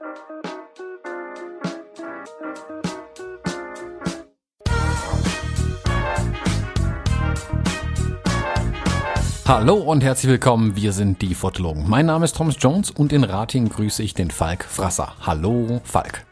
Hallo und herzlich willkommen, wir sind die Fotologen. Mein Name ist Thomas Jones und in Rating grüße ich den Falk Frasser. Hallo Falk.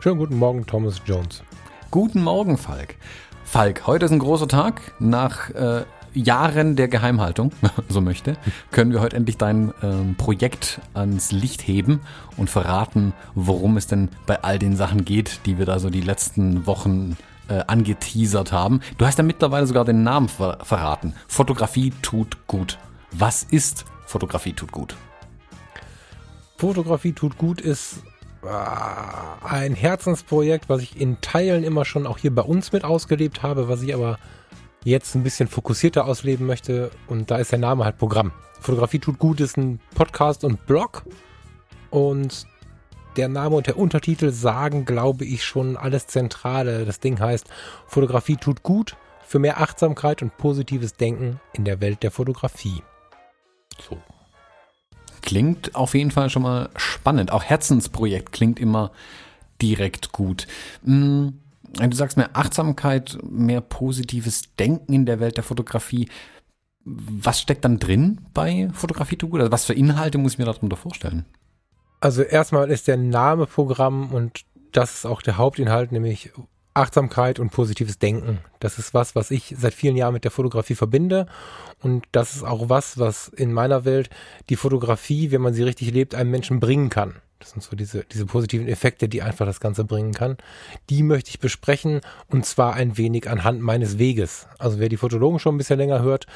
Schönen guten Morgen, Thomas Jones. Guten Morgen, Falk. Falk, heute ist ein großer Tag. Nach äh, Jahren der Geheimhaltung, so möchte, können wir heute endlich dein ähm, Projekt ans Licht heben und verraten, worum es denn bei all den Sachen geht, die wir da so die letzten Wochen äh, angeteasert haben. Du hast ja mittlerweile sogar den Namen ver verraten. Fotografie tut gut. Was ist Fotografie tut gut? Fotografie tut gut ist äh, ein Herzensprojekt, was ich in Teilen immer schon auch hier bei uns mit ausgelebt habe, was ich aber jetzt ein bisschen fokussierter ausleben möchte. Und da ist der Name halt Programm. Fotografie tut gut ist ein Podcast und Blog. Und der Name und der Untertitel sagen, glaube ich, schon alles Zentrale. Das Ding heißt, Fotografie tut gut für mehr Achtsamkeit und positives Denken in der Welt der Fotografie. So. Klingt auf jeden Fall schon mal spannend. Auch Herzensprojekt klingt immer direkt gut. Hm, du sagst mehr Achtsamkeit, mehr positives Denken in der Welt der Fotografie. Was steckt dann drin bei Fotografie tut gut? Also was für Inhalte muss ich mir darunter vorstellen? Also erstmal ist der Name Programm und das ist auch der Hauptinhalt, nämlich Achtsamkeit und positives Denken. Das ist was, was ich seit vielen Jahren mit der Fotografie verbinde. Und das ist auch was, was in meiner Welt die Fotografie, wenn man sie richtig lebt, einem Menschen bringen kann. Das sind so diese, diese positiven Effekte, die einfach das Ganze bringen kann. Die möchte ich besprechen und zwar ein wenig anhand meines Weges. Also wer die Fotologen schon ein bisschen länger hört,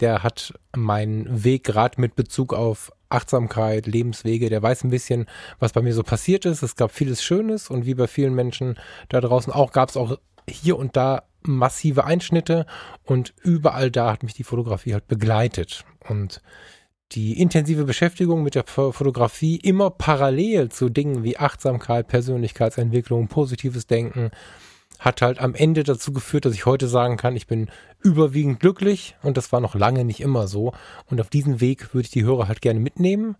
der hat meinen Weg gerade mit Bezug auf Achtsamkeit, Lebenswege, der weiß ein bisschen, was bei mir so passiert ist. Es gab vieles Schönes und wie bei vielen Menschen da draußen auch, gab es auch hier und da massive Einschnitte und überall da hat mich die Fotografie halt begleitet. Und die intensive Beschäftigung mit der Fotografie immer parallel zu Dingen wie Achtsamkeit, Persönlichkeitsentwicklung, positives Denken, hat halt am Ende dazu geführt, dass ich heute sagen kann, ich bin überwiegend glücklich und das war noch lange nicht immer so. Und auf diesen Weg würde ich die Hörer halt gerne mitnehmen.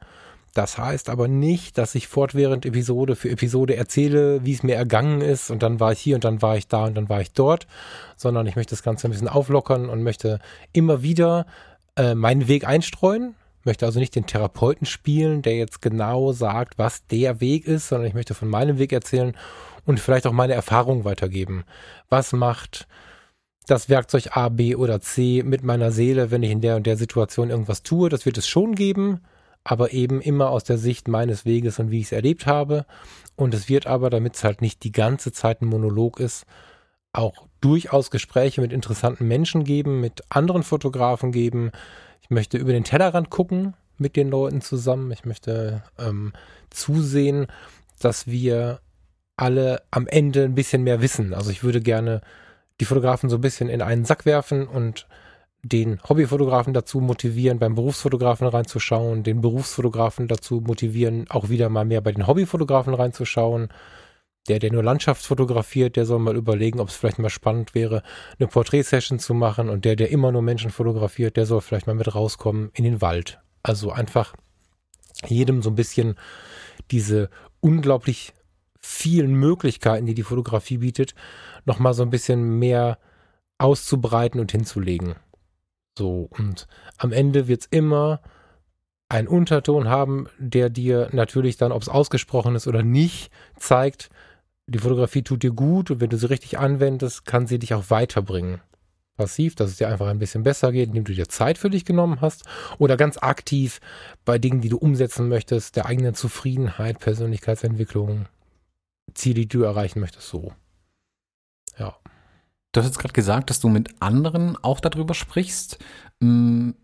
Das heißt aber nicht, dass ich fortwährend Episode für Episode erzähle, wie es mir ergangen ist und dann war ich hier und dann war ich da und dann war ich dort, sondern ich möchte das Ganze ein bisschen auflockern und möchte immer wieder äh, meinen Weg einstreuen, möchte also nicht den Therapeuten spielen, der jetzt genau sagt, was der Weg ist, sondern ich möchte von meinem Weg erzählen und vielleicht auch meine Erfahrung weitergeben. Was macht das Werkzeug A, B oder C mit meiner Seele, wenn ich in der und der Situation irgendwas tue? Das wird es schon geben, aber eben immer aus der Sicht meines Weges und wie ich es erlebt habe. Und es wird aber, damit es halt nicht die ganze Zeit ein Monolog ist, auch durchaus Gespräche mit interessanten Menschen geben, mit anderen Fotografen geben. Ich möchte über den Tellerrand gucken mit den Leuten zusammen. Ich möchte ähm, zusehen, dass wir alle am Ende ein bisschen mehr wissen. Also ich würde gerne die Fotografen so ein bisschen in einen Sack werfen und den Hobbyfotografen dazu motivieren, beim Berufsfotografen reinzuschauen, den Berufsfotografen dazu motivieren, auch wieder mal mehr bei den Hobbyfotografen reinzuschauen. Der, der nur Landschaft fotografiert, der soll mal überlegen, ob es vielleicht mal spannend wäre, eine Porträtsession zu machen. Und der, der immer nur Menschen fotografiert, der soll vielleicht mal mit rauskommen in den Wald. Also einfach jedem so ein bisschen diese unglaublich vielen Möglichkeiten, die die Fotografie bietet, nochmal so ein bisschen mehr auszubreiten und hinzulegen. So, und am Ende wird es immer einen Unterton haben, der dir natürlich dann, ob es ausgesprochen ist oder nicht, zeigt, die Fotografie tut dir gut und wenn du sie richtig anwendest, kann sie dich auch weiterbringen. Passiv, dass es dir einfach ein bisschen besser geht, indem du dir Zeit für dich genommen hast oder ganz aktiv bei Dingen, die du umsetzen möchtest, der eigenen Zufriedenheit, Persönlichkeitsentwicklung, Ziele, die du erreichen möchtest, so. Ja. Du hast jetzt gerade gesagt, dass du mit anderen auch darüber sprichst. Hm,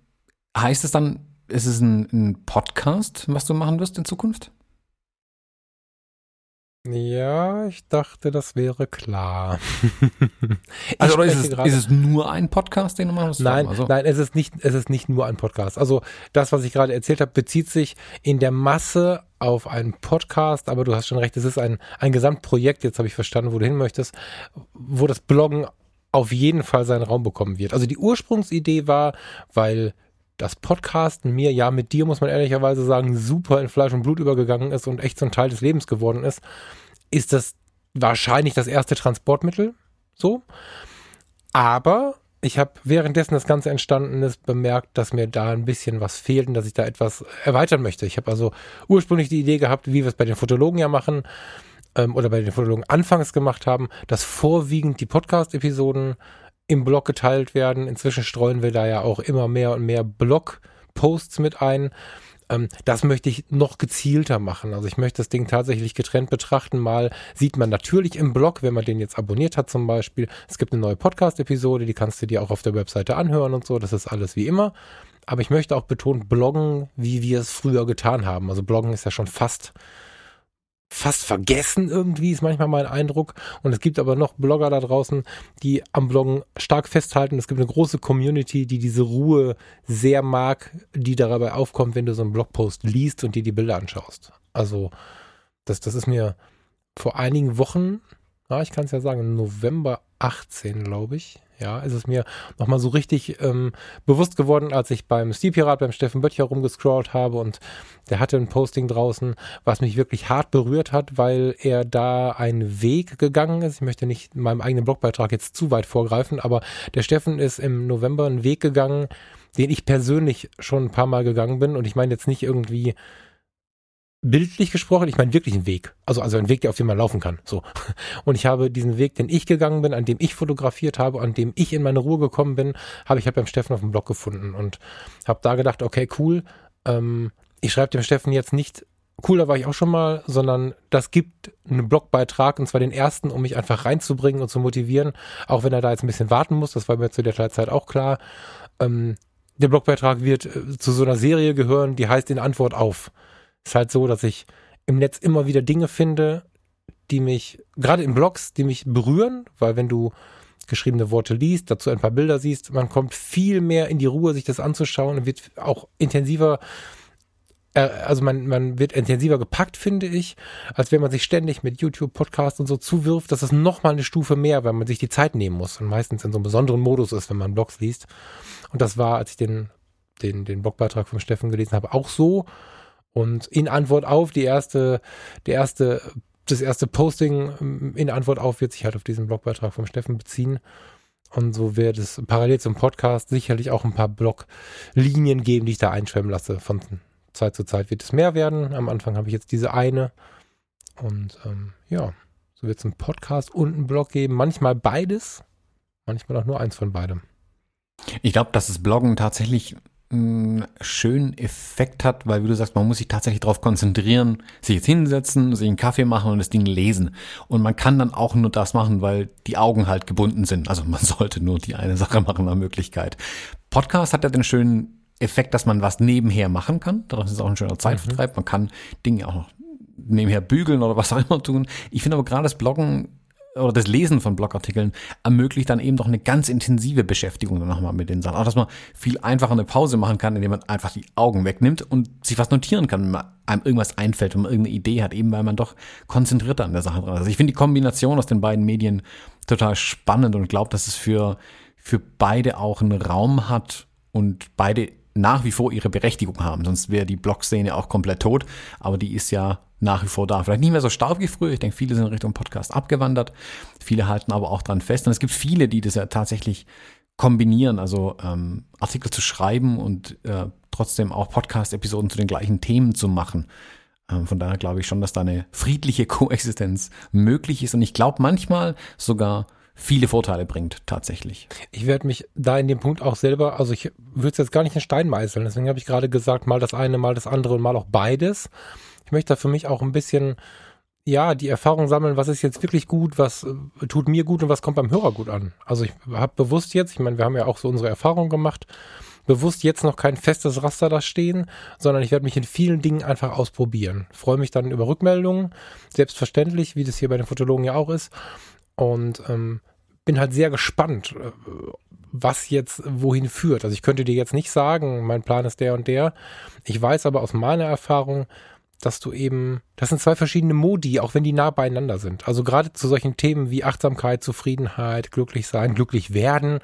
heißt es dann, ist es ein, ein Podcast, was du machen wirst in Zukunft? Ja, ich dachte, das wäre klar. also ist es, ist es, nur ein Podcast, den du machst? Nein, also. nein, es ist nicht, es ist nicht nur ein Podcast. Also das, was ich gerade erzählt habe, bezieht sich in der Masse auf einen Podcast, aber du hast schon recht, es ist ein, ein Gesamtprojekt, jetzt habe ich verstanden, wo du hin möchtest, wo das Bloggen auf jeden Fall seinen Raum bekommen wird. Also die Ursprungsidee war, weil das Podcasten mir, ja, mit dir muss man ehrlicherweise sagen, super in Fleisch und Blut übergegangen ist und echt so ein Teil des Lebens geworden ist, ist das wahrscheinlich das erste Transportmittel. So. Aber ich habe währenddessen das Ganze entstanden ist, bemerkt, dass mir da ein bisschen was fehlt und dass ich da etwas erweitern möchte. Ich habe also ursprünglich die Idee gehabt, wie wir es bei den Fotologen ja machen, ähm, oder bei den Fotologen anfangs gemacht haben, dass vorwiegend die Podcast-Episoden im Blog geteilt werden. Inzwischen streuen wir da ja auch immer mehr und mehr Blog-Posts mit ein. Ähm, das möchte ich noch gezielter machen. Also ich möchte das Ding tatsächlich getrennt betrachten. Mal sieht man natürlich im Blog, wenn man den jetzt abonniert hat zum Beispiel, es gibt eine neue Podcast-Episode, die kannst du dir auch auf der Webseite anhören und so. Das ist alles wie immer. Aber ich möchte auch betonen, bloggen, wie wir es früher getan haben. Also bloggen ist ja schon fast fast vergessen irgendwie, ist manchmal mein Eindruck. Und es gibt aber noch Blogger da draußen, die am Bloggen stark festhalten. Es gibt eine große Community, die diese Ruhe sehr mag, die dabei aufkommt, wenn du so einen Blogpost liest und dir die Bilder anschaust. Also, das, das ist mir vor einigen Wochen, ja, ich kann es ja sagen, November 18, glaube ich, ja, ist es mir nochmal so richtig ähm, bewusst geworden, als ich beim Stilpirat, beim Steffen Böttcher rumgescrollt habe und der hatte ein Posting draußen, was mich wirklich hart berührt hat, weil er da einen Weg gegangen ist. Ich möchte nicht in meinem eigenen Blogbeitrag jetzt zu weit vorgreifen, aber der Steffen ist im November einen Weg gegangen, den ich persönlich schon ein paar Mal gegangen bin und ich meine jetzt nicht irgendwie bildlich gesprochen, ich meine wirklich einen Weg. Also, also einen Weg, auf dem man laufen kann. So. Und ich habe diesen Weg, den ich gegangen bin, an dem ich fotografiert habe, an dem ich in meine Ruhe gekommen bin, habe ich halt beim Steffen auf dem Blog gefunden und habe da gedacht, okay, cool. Ähm, ich schreibe dem Steffen jetzt nicht, cool, da war ich auch schon mal, sondern das gibt einen Blogbeitrag und zwar den ersten, um mich einfach reinzubringen und zu motivieren, auch wenn er da jetzt ein bisschen warten muss, das war mir zu der Zeit auch klar. Ähm, der Blogbeitrag wird äh, zu so einer Serie gehören, die heißt in Antwort auf ist halt so, dass ich im Netz immer wieder Dinge finde, die mich, gerade in Blogs, die mich berühren, weil wenn du geschriebene Worte liest, dazu ein paar Bilder siehst, man kommt viel mehr in die Ruhe, sich das anzuschauen und wird auch intensiver, äh, also man, man wird intensiver gepackt, finde ich, als wenn man sich ständig mit YouTube, Podcast und so zuwirft. Das ist nochmal eine Stufe mehr, weil man sich die Zeit nehmen muss und meistens in so einem besonderen Modus ist, wenn man Blogs liest. Und das war, als ich den, den, den Blogbeitrag von Steffen gelesen habe, auch so. Und in Antwort auf die erste, der erste, das erste Posting ähm, in Antwort auf wird sich halt auf diesen Blogbeitrag vom Steffen beziehen. Und so wird es parallel zum Podcast sicherlich auch ein paar Bloglinien geben, die ich da einschwemmen lasse. Von Zeit zu Zeit wird es mehr werden. Am Anfang habe ich jetzt diese eine. Und ähm, ja, so wird es einen Podcast und einen Blog geben. Manchmal beides, manchmal auch nur eins von beidem. Ich glaube, dass das Bloggen tatsächlich einen schönen Effekt hat, weil wie du sagst, man muss sich tatsächlich darauf konzentrieren, sich jetzt hinsetzen, sich einen Kaffee machen und das Ding lesen. Und man kann dann auch nur das machen, weil die Augen halt gebunden sind. Also man sollte nur die eine Sache machen nach Möglichkeit. Podcast hat ja den schönen Effekt, dass man was nebenher machen kann. Daraus ist auch ein schöner Zeitvertreib. Mhm. Man kann Dinge auch noch nebenher bügeln oder was auch immer tun. Ich finde aber gerade das Bloggen oder das Lesen von Blogartikeln ermöglicht dann eben doch eine ganz intensive Beschäftigung dann nochmal mit den Sachen. Auch, dass man viel einfacher eine Pause machen kann, indem man einfach die Augen wegnimmt und sich was notieren kann, wenn einem irgendwas einfällt, wenn man irgendeine Idee hat, eben weil man doch konzentrierter an der Sache dran ist. Also ich finde die Kombination aus den beiden Medien total spannend und glaube, dass es für, für beide auch einen Raum hat und beide nach wie vor ihre Berechtigung haben. Sonst wäre die Blog-Szene auch komplett tot. Aber die ist ja nach wie vor da. Vielleicht nicht mehr so stark wie früher. Ich denke, viele sind Richtung Podcast abgewandert. Viele halten aber auch dran fest. Und es gibt viele, die das ja tatsächlich kombinieren, also ähm, Artikel zu schreiben und äh, trotzdem auch Podcast-Episoden zu den gleichen Themen zu machen. Ähm, von daher glaube ich schon, dass da eine friedliche Koexistenz möglich ist. Und ich glaube manchmal sogar viele Vorteile bringt, tatsächlich. Ich werde mich da in dem Punkt auch selber, also ich würde es jetzt gar nicht in Stein meißeln, deswegen habe ich gerade gesagt, mal das eine, mal das andere und mal auch beides. Ich möchte da für mich auch ein bisschen, ja, die Erfahrung sammeln, was ist jetzt wirklich gut, was äh, tut mir gut und was kommt beim Hörer gut an. Also ich habe bewusst jetzt, ich meine, wir haben ja auch so unsere Erfahrungen gemacht, bewusst jetzt noch kein festes Raster da stehen, sondern ich werde mich in vielen Dingen einfach ausprobieren. Freue mich dann über Rückmeldungen, selbstverständlich, wie das hier bei den Fotologen ja auch ist. Und ähm, bin halt sehr gespannt, äh, was jetzt wohin führt. Also ich könnte dir jetzt nicht sagen, mein Plan ist der und der. Ich weiß aber aus meiner Erfahrung, dass du eben, das sind zwei verschiedene Modi, auch wenn die nah beieinander sind. Also gerade zu solchen Themen wie Achtsamkeit, Zufriedenheit, glücklich sein, glücklich werden,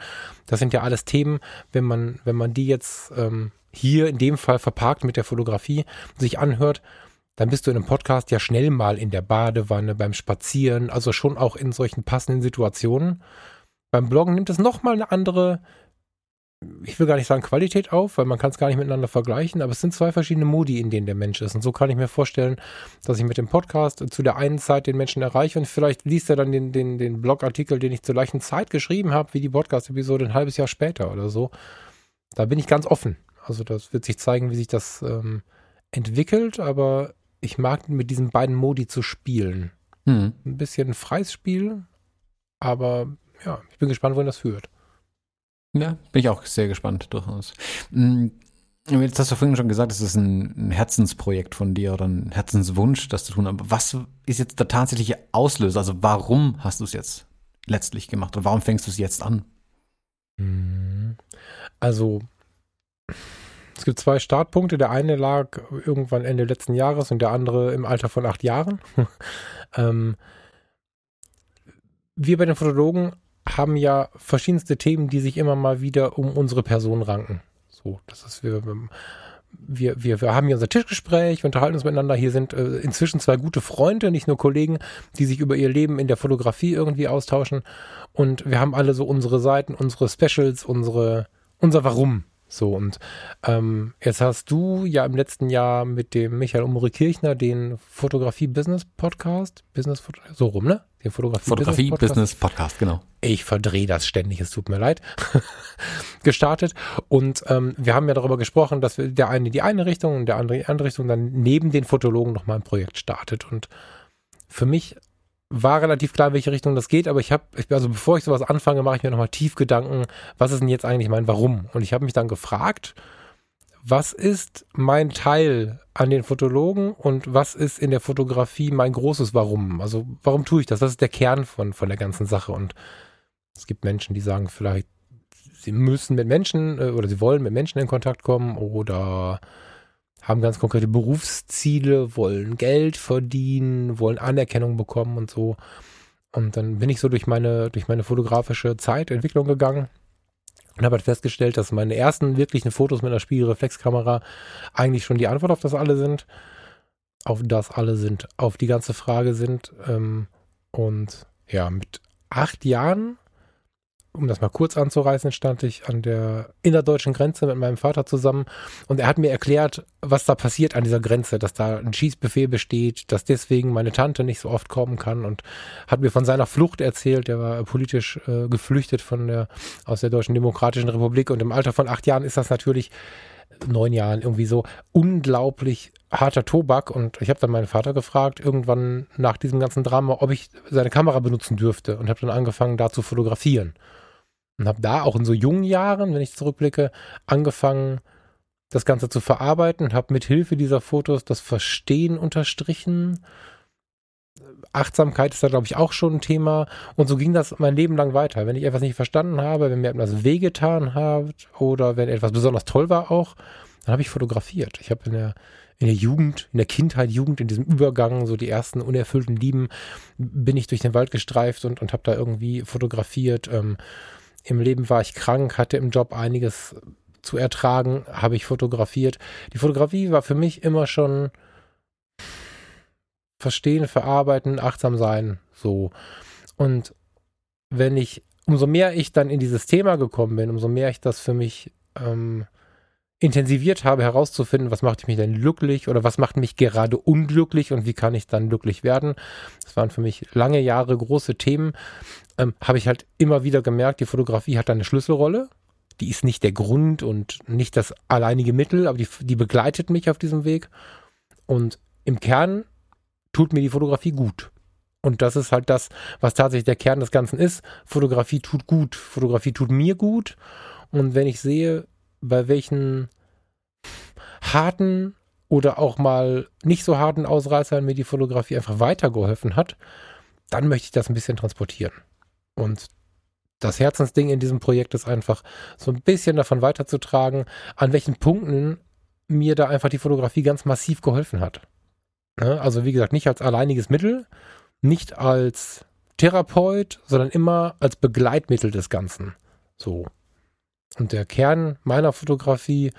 das sind ja alles Themen, wenn man, wenn man die jetzt ähm, hier in dem Fall verparkt mit der Fotografie, sich anhört, dann bist du in einem Podcast ja schnell mal in der Badewanne, beim Spazieren, also schon auch in solchen passenden Situationen. Beim Bloggen nimmt es nochmal eine andere, ich will gar nicht sagen Qualität auf, weil man kann es gar nicht miteinander vergleichen, aber es sind zwei verschiedene Modi, in denen der Mensch ist. Und so kann ich mir vorstellen, dass ich mit dem Podcast zu der einen Zeit den Menschen erreiche und vielleicht liest er dann den, den, den Blogartikel, den ich zur gleichen Zeit geschrieben habe, wie die Podcast-Episode ein halbes Jahr später oder so. Da bin ich ganz offen. Also das wird sich zeigen, wie sich das ähm, entwickelt, aber ich mag mit diesen beiden Modi zu spielen. Hm. Ein bisschen ein freies Spiel, aber ja, ich bin gespannt, wohin das führt. Ja, bin ich auch sehr gespannt durchaus. Jetzt hast du vorhin schon gesagt, es ist ein, Herzensprojekt von dir oder ein Herzenswunsch, das zu tun. Aber was ist jetzt der tatsächliche Auslöser? Also warum hast du es jetzt letztlich gemacht und warum fängst du es jetzt an? Hm. Also es gibt zwei Startpunkte. Der eine lag irgendwann Ende letzten Jahres und der andere im Alter von acht Jahren. ähm, wir bei den Fotologen haben ja verschiedenste Themen, die sich immer mal wieder um unsere Person ranken. So, das ist wir, wir, wir, wir haben hier unser Tischgespräch, wir unterhalten uns miteinander. Hier sind äh, inzwischen zwei gute Freunde, nicht nur Kollegen, die sich über ihr Leben in der Fotografie irgendwie austauschen. Und wir haben alle so unsere Seiten, unsere Specials, unsere, unser Warum. So, und ähm, jetzt hast du ja im letzten Jahr mit dem Michael Umri Kirchner den Fotografie-Business-Podcast, Business, so rum, ne? Den Fotografie-Business-Podcast, genau. Ich verdrehe das ständig, es tut mir leid. gestartet. Und ähm, wir haben ja darüber gesprochen, dass wir der eine in die eine Richtung und der andere in die andere Richtung dann neben den Fotologen nochmal ein Projekt startet. Und für mich war relativ klar, in welche Richtung das geht, aber ich habe, also bevor ich sowas anfange, mache ich mir nochmal tief Gedanken, was ist denn jetzt eigentlich mein Warum? Und ich habe mich dann gefragt, was ist mein Teil an den Fotologen und was ist in der Fotografie mein großes Warum? Also warum tue ich das? Das ist der Kern von, von der ganzen Sache. Und es gibt Menschen, die sagen vielleicht, sie müssen mit Menschen äh, oder sie wollen mit Menschen in Kontakt kommen oder haben ganz konkrete Berufsziele, wollen Geld verdienen, wollen Anerkennung bekommen und so. Und dann bin ich so durch meine, durch meine fotografische Zeitentwicklung gegangen und habe halt festgestellt, dass meine ersten wirklichen Fotos mit einer Spiegelreflexkamera eigentlich schon die Antwort auf das alle sind. Auf das alle sind, auf die ganze Frage sind. Ähm, und ja, mit acht Jahren um das mal kurz anzureißen, stand ich an der innerdeutschen Grenze mit meinem Vater zusammen und er hat mir erklärt, was da passiert an dieser Grenze, dass da ein Schießbefehl besteht, dass deswegen meine Tante nicht so oft kommen kann und hat mir von seiner Flucht erzählt. Er war politisch äh, geflüchtet von der, aus der Deutschen Demokratischen Republik und im Alter von acht Jahren ist das natürlich neun Jahren irgendwie so unglaublich harter Tobak und ich habe dann meinen Vater gefragt, irgendwann nach diesem ganzen Drama, ob ich seine Kamera benutzen dürfte und habe dann angefangen, da zu fotografieren. Und habe da auch in so jungen Jahren, wenn ich zurückblicke, angefangen, das Ganze zu verarbeiten und habe mit Hilfe dieser Fotos das Verstehen unterstrichen. Achtsamkeit ist da, glaube ich, auch schon ein Thema. Und so ging das mein Leben lang weiter. Wenn ich etwas nicht verstanden habe, wenn mir etwas wehgetan hat oder wenn etwas besonders toll war auch, dann habe ich fotografiert. Ich habe in der, in der Jugend, in der Kindheit, Jugend, in diesem Übergang, so die ersten unerfüllten Lieben, bin ich durch den Wald gestreift und, und habe da irgendwie fotografiert. Ähm, im Leben war ich krank, hatte im Job einiges zu ertragen, habe ich fotografiert. Die Fotografie war für mich immer schon verstehen, verarbeiten, achtsam sein, so. Und wenn ich, umso mehr ich dann in dieses Thema gekommen bin, umso mehr ich das für mich ähm, intensiviert habe, herauszufinden, was macht mich denn glücklich oder was macht mich gerade unglücklich und wie kann ich dann glücklich werden. Das waren für mich lange Jahre große Themen. Ähm, habe ich halt immer wieder gemerkt, die Fotografie hat eine Schlüsselrolle. Die ist nicht der Grund und nicht das alleinige Mittel, aber die, die begleitet mich auf diesem Weg. Und im Kern tut mir die Fotografie gut. Und das ist halt das, was tatsächlich der Kern des Ganzen ist. Fotografie tut gut. Fotografie tut mir gut. Und wenn ich sehe, bei welchen harten oder auch mal nicht so harten Ausreißern mir die Fotografie einfach weitergeholfen hat, dann möchte ich das ein bisschen transportieren. Und das Herzensding in diesem Projekt ist einfach so ein bisschen davon weiterzutragen, an welchen Punkten mir da einfach die Fotografie ganz massiv geholfen hat. Ne? Also wie gesagt, nicht als alleiniges Mittel, nicht als Therapeut, sondern immer als Begleitmittel des Ganzen. So. Und der Kern meiner Fotografie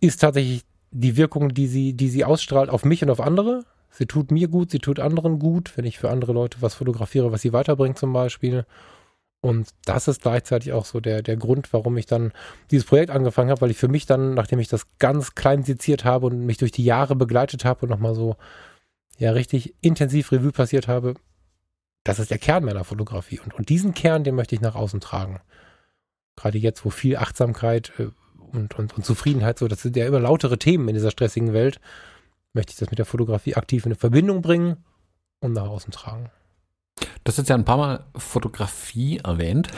ist tatsächlich die Wirkung, die sie, die sie ausstrahlt auf mich und auf andere. Sie tut mir gut, sie tut anderen gut, wenn ich für andere Leute was fotografiere, was sie weiterbringt zum Beispiel. Und das ist gleichzeitig auch so der, der Grund, warum ich dann dieses Projekt angefangen habe, weil ich für mich dann, nachdem ich das ganz klein seziert habe und mich durch die Jahre begleitet habe und nochmal so ja richtig intensiv Revue passiert habe, das ist der Kern meiner Fotografie. Und, und diesen Kern, den möchte ich nach außen tragen. Gerade jetzt, wo viel Achtsamkeit äh, und, und, und Zufriedenheit, so, das sind ja immer lautere Themen in dieser stressigen Welt, möchte ich das mit der Fotografie aktiv in Verbindung bringen und nach außen tragen. Du hast jetzt ja ein paar Mal Fotografie erwähnt,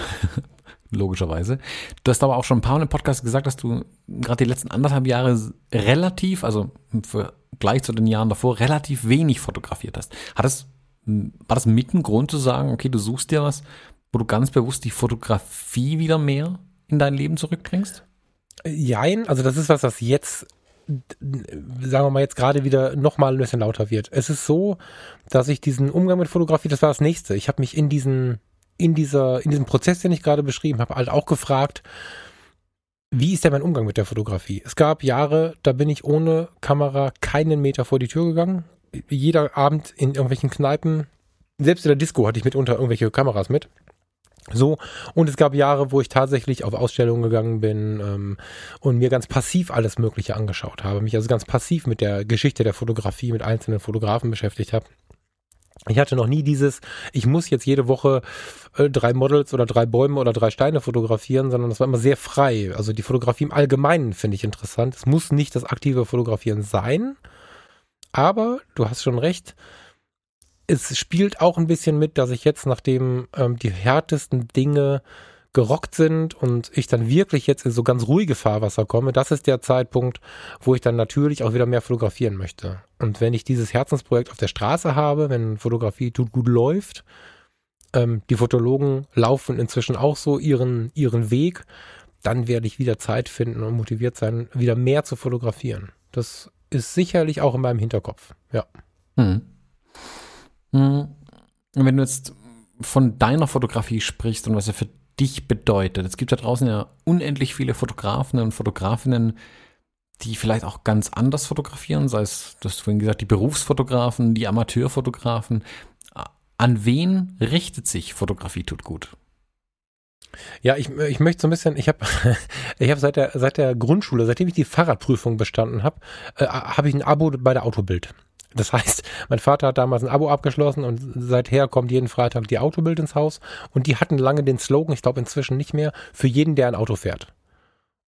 logischerweise. Du hast aber auch schon ein paar Mal im Podcast gesagt, dass du gerade die letzten anderthalb Jahre relativ, also im Vergleich zu den Jahren davor, relativ wenig fotografiert hast. Hat das, war das mit ein Grund zu sagen, okay, du suchst dir was, wo du ganz bewusst die Fotografie wieder mehr in dein Leben zurückbringst? Jein, also das ist was, was jetzt sagen wir mal jetzt gerade wieder nochmal ein bisschen lauter wird. Es ist so, dass ich diesen Umgang mit Fotografie, das war das nächste. Ich habe mich in diesen, in dieser, in diesem Prozess, den ich gerade beschrieben habe, halt auch gefragt, wie ist denn mein Umgang mit der Fotografie? Es gab Jahre, da bin ich ohne Kamera keinen Meter vor die Tür gegangen. Jeder Abend in irgendwelchen Kneipen, selbst in der Disco hatte ich mitunter irgendwelche Kameras mit. So, und es gab Jahre, wo ich tatsächlich auf Ausstellungen gegangen bin ähm, und mir ganz passiv alles Mögliche angeschaut habe, mich also ganz passiv mit der Geschichte der Fotografie, mit einzelnen Fotografen beschäftigt habe. Ich hatte noch nie dieses, ich muss jetzt jede Woche äh, drei Models oder drei Bäume oder drei Steine fotografieren, sondern das war immer sehr frei. Also die Fotografie im Allgemeinen finde ich interessant. Es muss nicht das aktive Fotografieren sein, aber du hast schon recht, es spielt auch ein bisschen mit, dass ich jetzt, nachdem ähm, die härtesten Dinge gerockt sind und ich dann wirklich jetzt in so ganz ruhige Fahrwasser komme, das ist der Zeitpunkt, wo ich dann natürlich auch wieder mehr fotografieren möchte. Und wenn ich dieses Herzensprojekt auf der Straße habe, wenn Fotografie tut gut läuft, ähm, die Fotologen laufen inzwischen auch so ihren, ihren Weg, dann werde ich wieder Zeit finden und motiviert sein, wieder mehr zu fotografieren. Das ist sicherlich auch in meinem Hinterkopf, ja. Mhm. Hm. Wenn du jetzt von deiner Fotografie sprichst und was er für dich bedeutet, es gibt da draußen ja unendlich viele Fotografen und Fotografinnen, die vielleicht auch ganz anders fotografieren, sei es, du hast vorhin gesagt, die Berufsfotografen, die Amateurfotografen. An wen richtet sich Fotografie tut gut? Ja, ich, ich möchte so ein bisschen, ich habe ich hab seit, der, seit der Grundschule, seitdem ich die Fahrradprüfung bestanden habe, äh, habe ich ein Abo bei der Autobild. Das heißt, mein Vater hat damals ein Abo abgeschlossen und seither kommt jeden Freitag die Autobild ins Haus und die hatten lange den Slogan, ich glaube inzwischen nicht mehr, für jeden, der ein Auto fährt.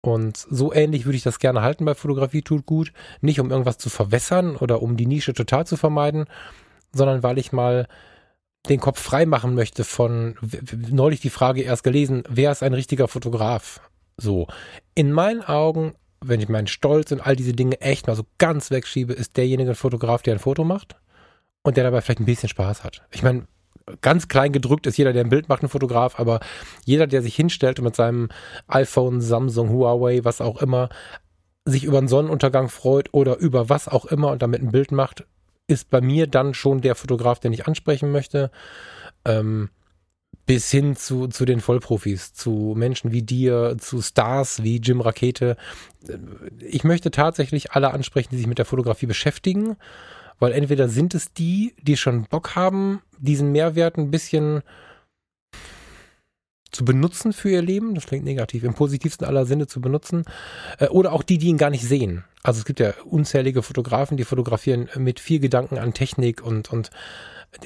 Und so ähnlich würde ich das gerne halten bei Fotografie tut gut. Nicht um irgendwas zu verwässern oder um die Nische total zu vermeiden, sondern weil ich mal den Kopf frei machen möchte von neulich die Frage erst gelesen, wer ist ein richtiger Fotograf? So. In meinen Augen wenn ich meinen Stolz und all diese Dinge echt mal so ganz wegschiebe, ist derjenige ein Fotograf, der ein Foto macht und der dabei vielleicht ein bisschen Spaß hat. Ich meine, ganz klein gedrückt ist jeder, der ein Bild macht, ein Fotograf, aber jeder, der sich hinstellt und mit seinem iPhone, Samsung, Huawei, was auch immer, sich über einen Sonnenuntergang freut oder über was auch immer und damit ein Bild macht, ist bei mir dann schon der Fotograf, den ich ansprechen möchte. Ähm, bis hin zu, zu den Vollprofis, zu Menschen wie dir, zu Stars wie Jim Rakete. Ich möchte tatsächlich alle ansprechen, die sich mit der Fotografie beschäftigen, weil entweder sind es die, die schon Bock haben, diesen Mehrwert ein bisschen zu benutzen für ihr Leben, das klingt negativ, im positivsten aller Sinne zu benutzen, äh, oder auch die, die ihn gar nicht sehen. Also es gibt ja unzählige Fotografen, die fotografieren mit viel Gedanken an Technik und, und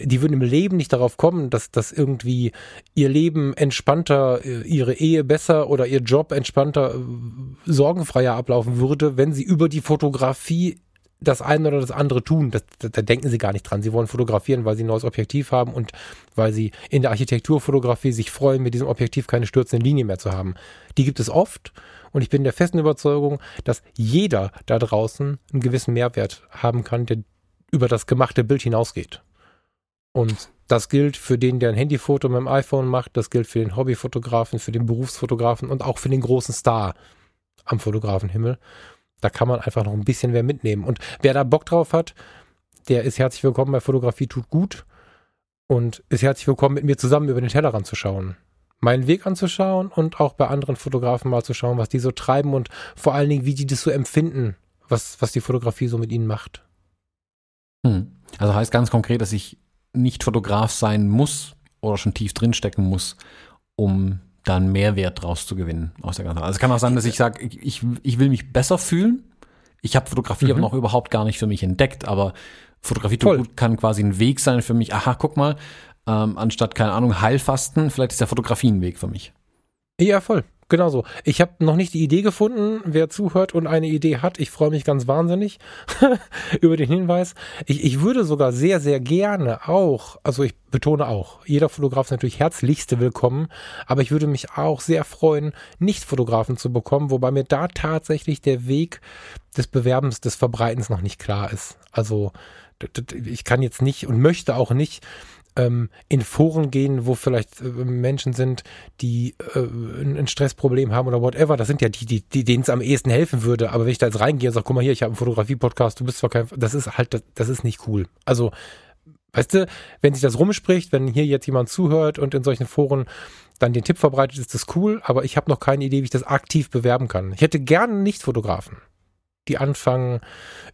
die würden im Leben nicht darauf kommen, dass, dass irgendwie ihr Leben entspannter, äh, ihre Ehe besser oder ihr Job entspannter, äh, sorgenfreier ablaufen würde, wenn sie über die Fotografie das eine oder das andere tun. Das, da, da denken sie gar nicht dran. Sie wollen fotografieren, weil sie ein neues Objektiv haben und weil sie in der Architekturfotografie sich freuen, mit diesem Objektiv keine stürzende Linie mehr zu haben. Die gibt es oft und ich bin der festen Überzeugung, dass jeder da draußen einen gewissen Mehrwert haben kann, der über das gemachte Bild hinausgeht. Und das gilt für den, der ein Handyfoto mit dem iPhone macht, das gilt für den Hobbyfotografen, für den Berufsfotografen und auch für den großen Star am Fotografenhimmel. Da kann man einfach noch ein bisschen mehr mitnehmen. Und wer da Bock drauf hat, der ist herzlich willkommen bei Fotografie tut gut und ist herzlich willkommen, mit mir zusammen über den Tellerrand zu schauen. meinen Weg anzuschauen und auch bei anderen Fotografen mal zu schauen, was die so treiben und vor allen Dingen, wie die das so empfinden, was, was die Fotografie so mit ihnen macht. Hm. Also heißt ganz konkret, dass ich nicht Fotograf sein muss oder schon tief drinstecken muss, um dann Mehrwert draus zu gewinnen aus der ganzen. Also es kann auch sein, dass ich sage, ich, ich will mich besser fühlen. Ich habe Fotografie mhm. aber noch überhaupt gar nicht für mich entdeckt, aber Fotografie kann quasi ein Weg sein für mich. Aha, guck mal, ähm, anstatt, keine Ahnung, Heilfasten, vielleicht ist der Fotografie ein Weg für mich. Ja, voll. Genau so. Ich habe noch nicht die Idee gefunden. Wer zuhört und eine Idee hat, ich freue mich ganz wahnsinnig über den Hinweis. Ich, ich würde sogar sehr, sehr gerne auch, also ich betone auch, jeder Fotograf ist natürlich herzlichste willkommen, aber ich würde mich auch sehr freuen, Nicht-Fotografen zu bekommen, wobei mir da tatsächlich der Weg des Bewerbens, des Verbreitens noch nicht klar ist. Also ich kann jetzt nicht und möchte auch nicht ähm, in Foren gehen, wo vielleicht äh, Menschen sind, die äh, ein Stressproblem haben oder whatever. Das sind ja die, die, die denen es am ehesten helfen würde. Aber wenn ich da jetzt reingehe und sage, guck mal hier, ich habe einen Fotografie-Podcast, du bist zwar kein, das ist halt, das, das ist nicht cool. Also, weißt du, wenn sich das rumspricht, wenn hier jetzt jemand zuhört und in solchen Foren dann den Tipp verbreitet, ist das cool, aber ich habe noch keine Idee, wie ich das aktiv bewerben kann. Ich hätte gerne nicht Fotografen die anfangen,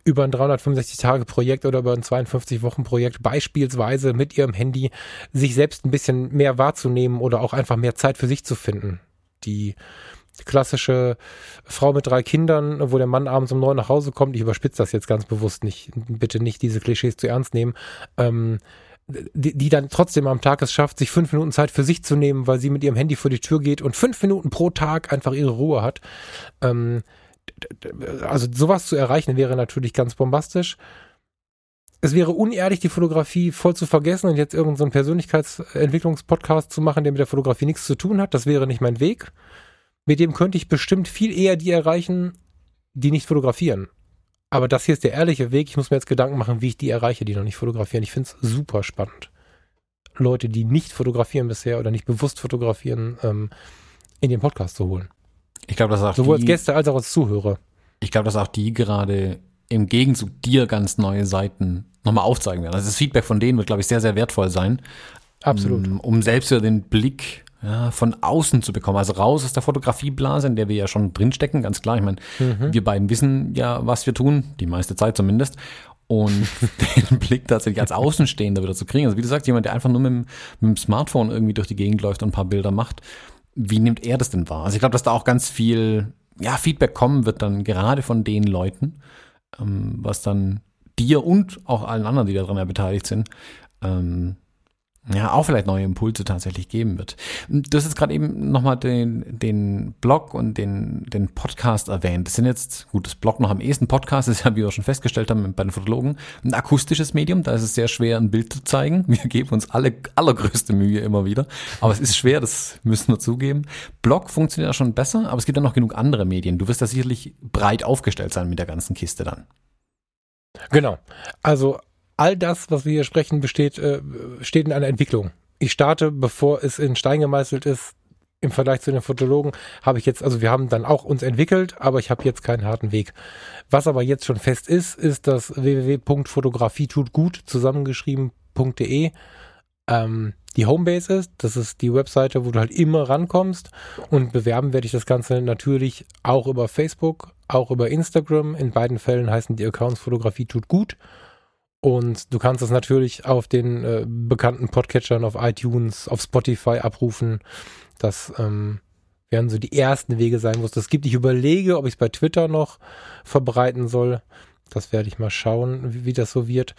über ein 365-Tage-Projekt oder über ein 52-Wochen-Projekt beispielsweise mit ihrem Handy sich selbst ein bisschen mehr wahrzunehmen oder auch einfach mehr Zeit für sich zu finden. Die klassische Frau mit drei Kindern, wo der Mann abends um neun nach Hause kommt, ich überspitze das jetzt ganz bewusst nicht, bitte nicht diese Klischees zu ernst nehmen, ähm, die, die dann trotzdem am Tag es schafft, sich fünf Minuten Zeit für sich zu nehmen, weil sie mit ihrem Handy vor die Tür geht und fünf Minuten pro Tag einfach ihre Ruhe hat. Ähm, also sowas zu erreichen wäre natürlich ganz bombastisch. Es wäre unehrlich, die Fotografie voll zu vergessen und jetzt irgendeinen so Persönlichkeitsentwicklungspodcast zu machen, der mit der Fotografie nichts zu tun hat. Das wäre nicht mein Weg. Mit dem könnte ich bestimmt viel eher die erreichen, die nicht fotografieren. Aber das hier ist der ehrliche Weg. Ich muss mir jetzt Gedanken machen, wie ich die erreiche, die noch nicht fotografieren. Ich finde es super spannend. Leute, die nicht fotografieren bisher oder nicht bewusst fotografieren, ähm, in den Podcast zu holen. Ich glaube, dass auch Sowohl die, als Gäste als auch als Zuhörer. Ich glaube, dass auch die gerade im Gegenzug dir ganz neue Seiten nochmal aufzeigen werden. Also das Feedback von denen wird, glaube ich, sehr, sehr wertvoll sein. Absolut. Um, um selbst wieder den Blick ja, von außen zu bekommen. Also raus aus der Fotografieblase, in der wir ja schon drinstecken, ganz klar. Ich meine, mhm. wir beiden wissen ja, was wir tun, die meiste Zeit zumindest. Und den Blick tatsächlich als Außenstehender wieder zu kriegen. Also wie du sagst, jemand, der einfach nur mit dem, mit dem Smartphone irgendwie durch die Gegend läuft und ein paar Bilder macht, wie nimmt er das denn wahr? Also ich glaube, dass da auch ganz viel ja, Feedback kommen wird dann gerade von den Leuten, ähm, was dann dir und auch allen anderen, die daran ja beteiligt sind, ähm, ja, auch vielleicht neue Impulse tatsächlich geben wird. Du hast jetzt gerade eben nochmal den, den Blog und den, den Podcast erwähnt. Das sind jetzt, gut, das Blog noch am ehesten Podcast ist ja, wie wir schon festgestellt haben bei den Fotologen, ein akustisches Medium. Da ist es sehr schwer, ein Bild zu zeigen. Wir geben uns alle allergrößte Mühe immer wieder. Aber es ist schwer, das müssen wir zugeben. Blog funktioniert ja schon besser, aber es gibt ja noch genug andere Medien. Du wirst da sicherlich breit aufgestellt sein mit der ganzen Kiste dann. Genau. Also all das, was wir hier sprechen, besteht, äh, steht in einer Entwicklung. Ich starte, bevor es in Stein gemeißelt ist, im Vergleich zu den Fotologen habe ich jetzt, also wir haben dann auch uns entwickelt, aber ich habe jetzt keinen harten Weg. Was aber jetzt schon fest ist, ist das www.fotografietutgut zusammengeschrieben.de ähm, die Homebase ist. Das ist die Webseite, wo du halt immer rankommst. Und bewerben werde ich das Ganze natürlich auch über Facebook, auch über Instagram. In beiden Fällen heißen die Accounts Fotografie tut gut. Und du kannst es natürlich auf den äh, bekannten Podcatchern, auf iTunes, auf Spotify abrufen. Das ähm, werden so die ersten Wege sein, wo es das gibt. Ich überlege, ob ich es bei Twitter noch verbreiten soll. Das werde ich mal schauen, wie, wie das so wird.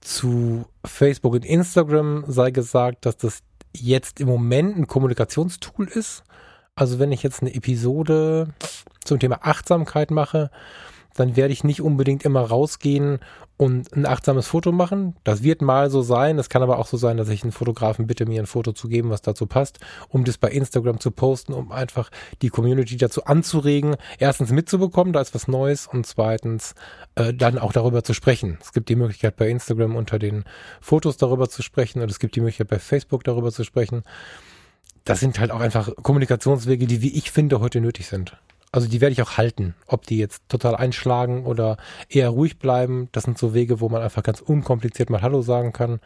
Zu Facebook und Instagram sei gesagt, dass das jetzt im Moment ein Kommunikationstool ist. Also wenn ich jetzt eine Episode zum Thema Achtsamkeit mache, dann werde ich nicht unbedingt immer rausgehen und ein achtsames Foto machen. Das wird mal so sein. Es kann aber auch so sein, dass ich einen Fotografen bitte, mir ein Foto zu geben, was dazu passt, um das bei Instagram zu posten, um einfach die Community dazu anzuregen, erstens mitzubekommen, da ist was Neues und zweitens äh, dann auch darüber zu sprechen. Es gibt die Möglichkeit bei Instagram unter den Fotos darüber zu sprechen und es gibt die Möglichkeit bei Facebook darüber zu sprechen. Das sind halt auch einfach Kommunikationswege, die, wie ich finde, heute nötig sind. Also die werde ich auch halten. Ob die jetzt total einschlagen oder eher ruhig bleiben, das sind so Wege, wo man einfach ganz unkompliziert mal Hallo sagen kann.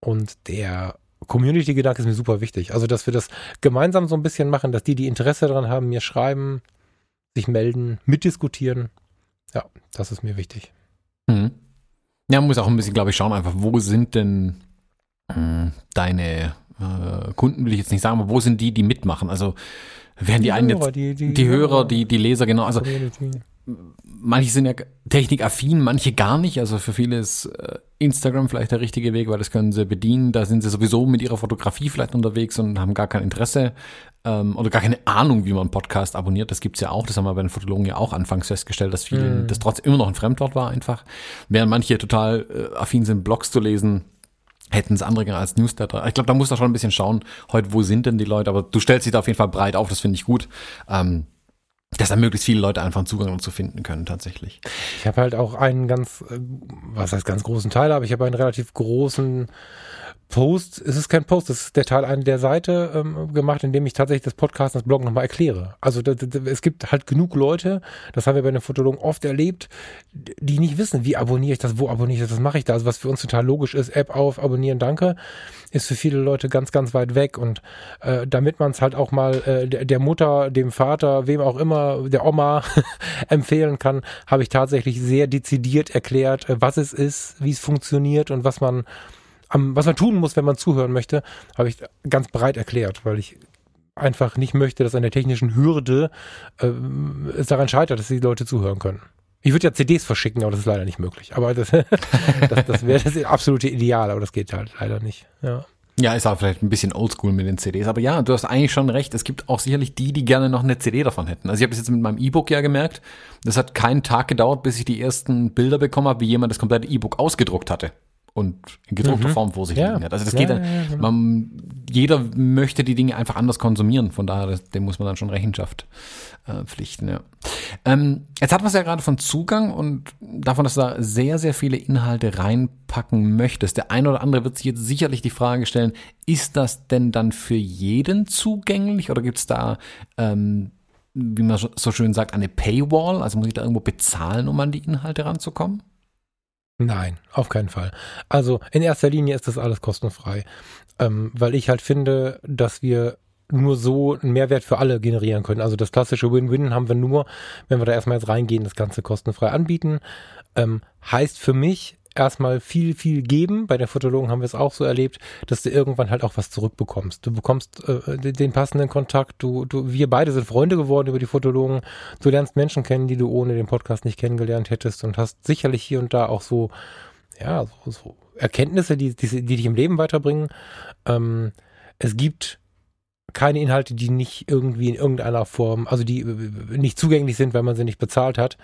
Und der Community-Gedanke ist mir super wichtig. Also, dass wir das gemeinsam so ein bisschen machen, dass die, die Interesse daran haben, mir schreiben, sich melden, mitdiskutieren. Ja, das ist mir wichtig. Mhm. Ja, man muss auch ein bisschen, glaube ich, schauen, einfach, wo sind denn äh, deine äh, Kunden, will ich jetzt nicht sagen, aber wo sind die, die mitmachen? Also, werden die, die einen Hörer, jetzt, die, die, die Hörer, die, die Leser, genau, also, manche sind ja technikaffin, manche gar nicht. Also für viele ist äh, Instagram vielleicht der richtige Weg, weil das können sie bedienen. Da sind sie sowieso mit ihrer Fotografie vielleicht unterwegs und haben gar kein Interesse ähm, oder gar keine Ahnung, wie man einen Podcast abonniert. Das gibt's ja auch. Das haben wir bei den Fotologen ja auch anfangs festgestellt, dass vielen mm. das trotzdem immer noch ein Fremdwort war einfach. Während manche total äh, affin sind, Blogs zu lesen, hätten es andere als Newsletter. Ich glaube, da muss da schon ein bisschen schauen, heute, wo sind denn die Leute? Aber du stellst dich da auf jeden Fall breit auf, das finde ich gut. Ähm, dass da möglichst viele Leute einfach einen Zugang zu finden können, tatsächlich. Ich habe halt auch einen ganz, äh, was heißt ganz großen Teil, aber ich habe einen relativ großen Post, es ist kein Post, es ist der Teil einer der Seite ähm, gemacht, in dem ich tatsächlich das Podcast, das Blog nochmal erkläre. Also da, da, es gibt halt genug Leute, das haben wir bei den Fotologen oft erlebt, die nicht wissen, wie abonniere ich das, wo abonniere ich das, was mache ich da. Also was für uns total logisch ist, App auf, abonnieren, danke, ist für viele Leute ganz, ganz weit weg. Und äh, damit man es halt auch mal äh, der Mutter, dem Vater, wem auch immer, der Oma empfehlen kann, habe ich tatsächlich sehr dezidiert erklärt, äh, was es ist, wie es funktioniert und was man am, was man tun muss, wenn man zuhören möchte, habe ich ganz breit erklärt, weil ich einfach nicht möchte, dass an der technischen Hürde äh, es daran scheitert, dass die Leute zuhören können. Ich würde ja CDs verschicken, aber das ist leider nicht möglich. Aber das, das, das wäre das absolute Ideal, aber das geht halt leider nicht. Ja. Ja, ist auch vielleicht ein bisschen oldschool mit den CDs, aber ja, du hast eigentlich schon recht. Es gibt auch sicherlich die, die gerne noch eine CD davon hätten. Also ich habe es jetzt mit meinem E-Book ja gemerkt. Das hat keinen Tag gedauert, bis ich die ersten Bilder bekommen habe, wie jemand das komplette E-Book ausgedruckt hatte und in gedruckter mhm. Form vor sich ja. liegen hat. Also das ja, geht dann, ja, genau. man, jeder möchte die Dinge einfach anders konsumieren, von daher, das, dem muss man dann schon Rechenschaft äh, pflichten, ja. Ähm, jetzt hat man es ja gerade von Zugang und davon, dass du da sehr, sehr viele Inhalte reinpacken möchtest. Der eine oder andere wird sich jetzt sicherlich die Frage stellen, ist das denn dann für jeden zugänglich oder gibt es da ähm, wie man so schön sagt, eine Paywall? Also muss ich da irgendwo bezahlen, um an die Inhalte ranzukommen? Nein, auf keinen Fall. Also in erster Linie ist das alles kostenfrei, ähm, weil ich halt finde, dass wir nur so einen Mehrwert für alle generieren können. Also das klassische Win-Win haben wir nur, wenn wir da erstmal jetzt reingehen, das Ganze kostenfrei anbieten. Ähm, heißt für mich, erstmal viel, viel geben. Bei der Fotologen haben wir es auch so erlebt, dass du irgendwann halt auch was zurückbekommst. Du bekommst äh, den passenden Kontakt. Du, du, wir beide sind Freunde geworden über die Fotologen. Du lernst Menschen kennen, die du ohne den Podcast nicht kennengelernt hättest und hast sicherlich hier und da auch so, ja, so, so Erkenntnisse, die, die, die dich im Leben weiterbringen. Ähm, es gibt keine Inhalte, die nicht irgendwie in irgendeiner Form, also die äh, nicht zugänglich sind, weil man sie nicht bezahlt hat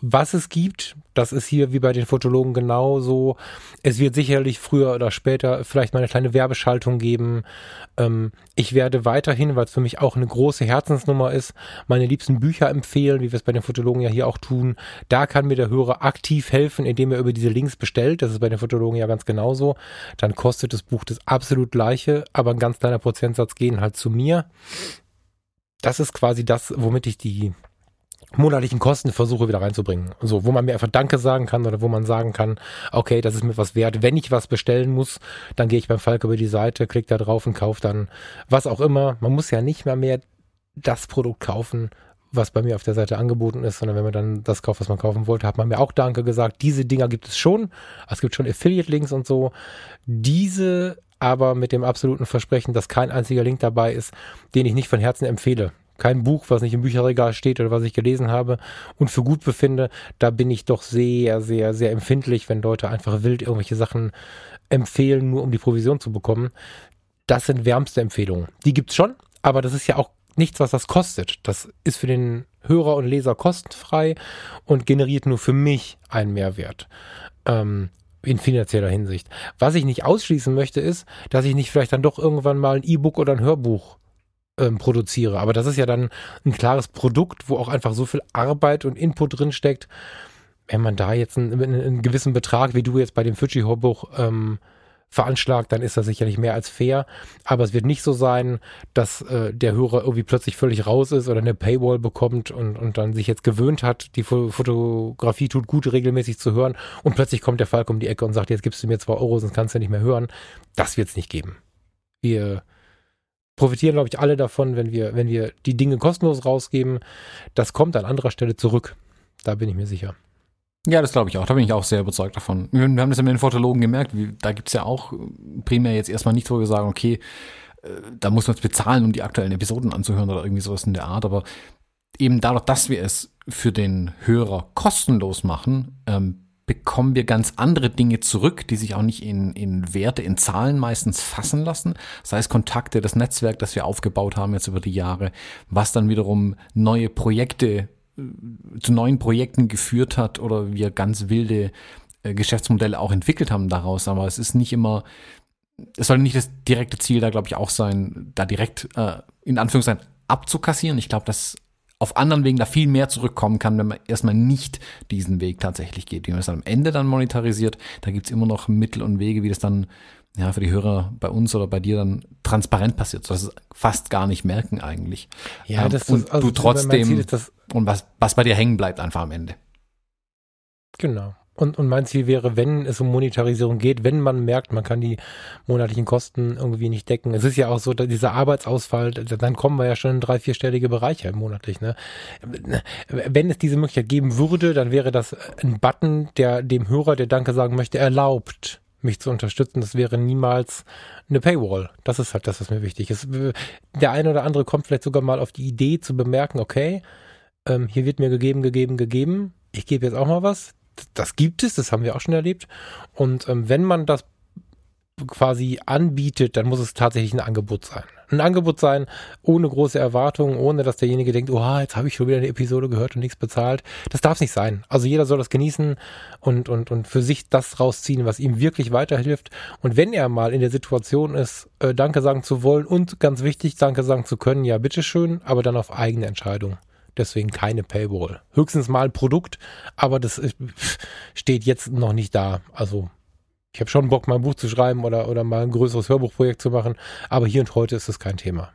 was es gibt, das ist hier wie bei den Fotologen genauso. Es wird sicherlich früher oder später vielleicht mal eine kleine Werbeschaltung geben. Ähm, ich werde weiterhin, weil es für mich auch eine große Herzensnummer ist, meine liebsten Bücher empfehlen, wie wir es bei den Fotologen ja hier auch tun. Da kann mir der Hörer aktiv helfen, indem er über diese Links bestellt. Das ist bei den Fotologen ja ganz genauso. Dann kostet das Buch das absolut gleiche, aber ein ganz kleiner Prozentsatz gehen halt zu mir. Das ist quasi das, womit ich die monatlichen Kosten versuche wieder reinzubringen. So, wo man mir einfach Danke sagen kann oder wo man sagen kann, okay, das ist mir was wert. Wenn ich was bestellen muss, dann gehe ich beim Falk über die Seite, klicke da drauf und kaufe dann was auch immer. Man muss ja nicht mehr mehr das Produkt kaufen, was bei mir auf der Seite angeboten ist, sondern wenn man dann das kauft, was man kaufen wollte, hat man mir auch Danke gesagt. Diese Dinger gibt es schon. Es gibt schon Affiliate-Links und so. Diese aber mit dem absoluten Versprechen, dass kein einziger Link dabei ist, den ich nicht von Herzen empfehle kein Buch, was nicht im Bücherregal steht oder was ich gelesen habe und für gut befinde, da bin ich doch sehr, sehr, sehr empfindlich, wenn Leute einfach wild irgendwelche Sachen empfehlen, nur um die Provision zu bekommen. Das sind wärmste Empfehlungen. Die gibt's schon, aber das ist ja auch nichts, was das kostet. Das ist für den Hörer und Leser kostenfrei und generiert nur für mich einen Mehrwert. Ähm, in finanzieller Hinsicht. Was ich nicht ausschließen möchte, ist, dass ich nicht vielleicht dann doch irgendwann mal ein E-Book oder ein Hörbuch ähm, produziere. Aber das ist ja dann ein klares Produkt, wo auch einfach so viel Arbeit und Input drin steckt. Wenn man da jetzt einen, einen gewissen Betrag, wie du jetzt bei dem Fuji-Hörbuch, ähm, veranschlagt, dann ist das sicherlich mehr als fair. Aber es wird nicht so sein, dass äh, der Hörer irgendwie plötzlich völlig raus ist oder eine Paywall bekommt und, und dann sich jetzt gewöhnt hat, die Fotografie tut gut regelmäßig zu hören und plötzlich kommt der Falk um die Ecke und sagt, jetzt gibst du mir zwei Euro, sonst kannst du nicht mehr hören. Das wird es nicht geben. Wir profitieren, glaube ich, alle davon, wenn wir, wenn wir die Dinge kostenlos rausgeben. Das kommt an anderer Stelle zurück. Da bin ich mir sicher. Ja, das glaube ich auch. Da bin ich auch sehr überzeugt davon. Wir haben das ja mit den Fotologen gemerkt. Da gibt's ja auch primär jetzt erstmal nicht, wo wir sagen, okay, äh, da muss man es bezahlen, um die aktuellen Episoden anzuhören oder irgendwie sowas in der Art. Aber eben dadurch, dass wir es für den Hörer kostenlos machen, ähm, bekommen wir ganz andere Dinge zurück, die sich auch nicht in, in Werte, in Zahlen meistens fassen lassen. Sei es Kontakte, das Netzwerk, das wir aufgebaut haben jetzt über die Jahre, was dann wiederum neue Projekte zu neuen Projekten geführt hat oder wir ganz wilde äh, Geschäftsmodelle auch entwickelt haben daraus. Aber es ist nicht immer, es soll nicht das direkte Ziel da, glaube ich, auch sein, da direkt äh, in Anführungszeichen abzukassieren. Ich glaube, dass auf anderen Wegen da viel mehr zurückkommen kann, wenn man erstmal nicht diesen Weg tatsächlich geht. Wie man es am Ende dann monetarisiert, da gibt es immer noch Mittel und Wege, wie das dann ja, für die Hörer bei uns oder bei dir dann transparent passiert, sodass sie fast gar nicht merken eigentlich. Ja, ähm, das und also du trotzdem ist, das und was, was bei dir hängen bleibt einfach am Ende. Genau. Und, und mein Ziel wäre, wenn es um Monetarisierung geht, wenn man merkt, man kann die monatlichen Kosten irgendwie nicht decken. Es ist ja auch so, dieser Arbeitsausfall, dann kommen wir ja schon in drei, vierstellige Bereiche monatlich. Ne? Wenn es diese Möglichkeit geben würde, dann wäre das ein Button, der dem Hörer, der Danke sagen möchte, erlaubt mich zu unterstützen. Das wäre niemals eine Paywall. Das ist halt das, was mir wichtig ist. Der eine oder andere kommt vielleicht sogar mal auf die Idee zu bemerken, okay, ähm, hier wird mir gegeben, gegeben, gegeben. Ich gebe jetzt auch mal was. Das gibt es, das haben wir auch schon erlebt. Und ähm, wenn man das quasi anbietet, dann muss es tatsächlich ein Angebot sein. Ein Angebot sein, ohne große Erwartungen, ohne dass derjenige denkt, oh, jetzt habe ich schon wieder eine Episode gehört und nichts bezahlt. Das darf nicht sein. Also jeder soll das genießen und, und, und für sich das rausziehen, was ihm wirklich weiterhilft. Und wenn er mal in der Situation ist, äh, Danke sagen zu wollen und ganz wichtig, Danke sagen zu können, ja, bitteschön, aber dann auf eigene Entscheidung. Deswegen keine Paywall. Höchstens mal ein Produkt, aber das steht jetzt noch nicht da. Also ich habe schon Bock, mal ein Buch zu schreiben oder, oder mal ein größeres Hörbuchprojekt zu machen, aber hier und heute ist es kein Thema.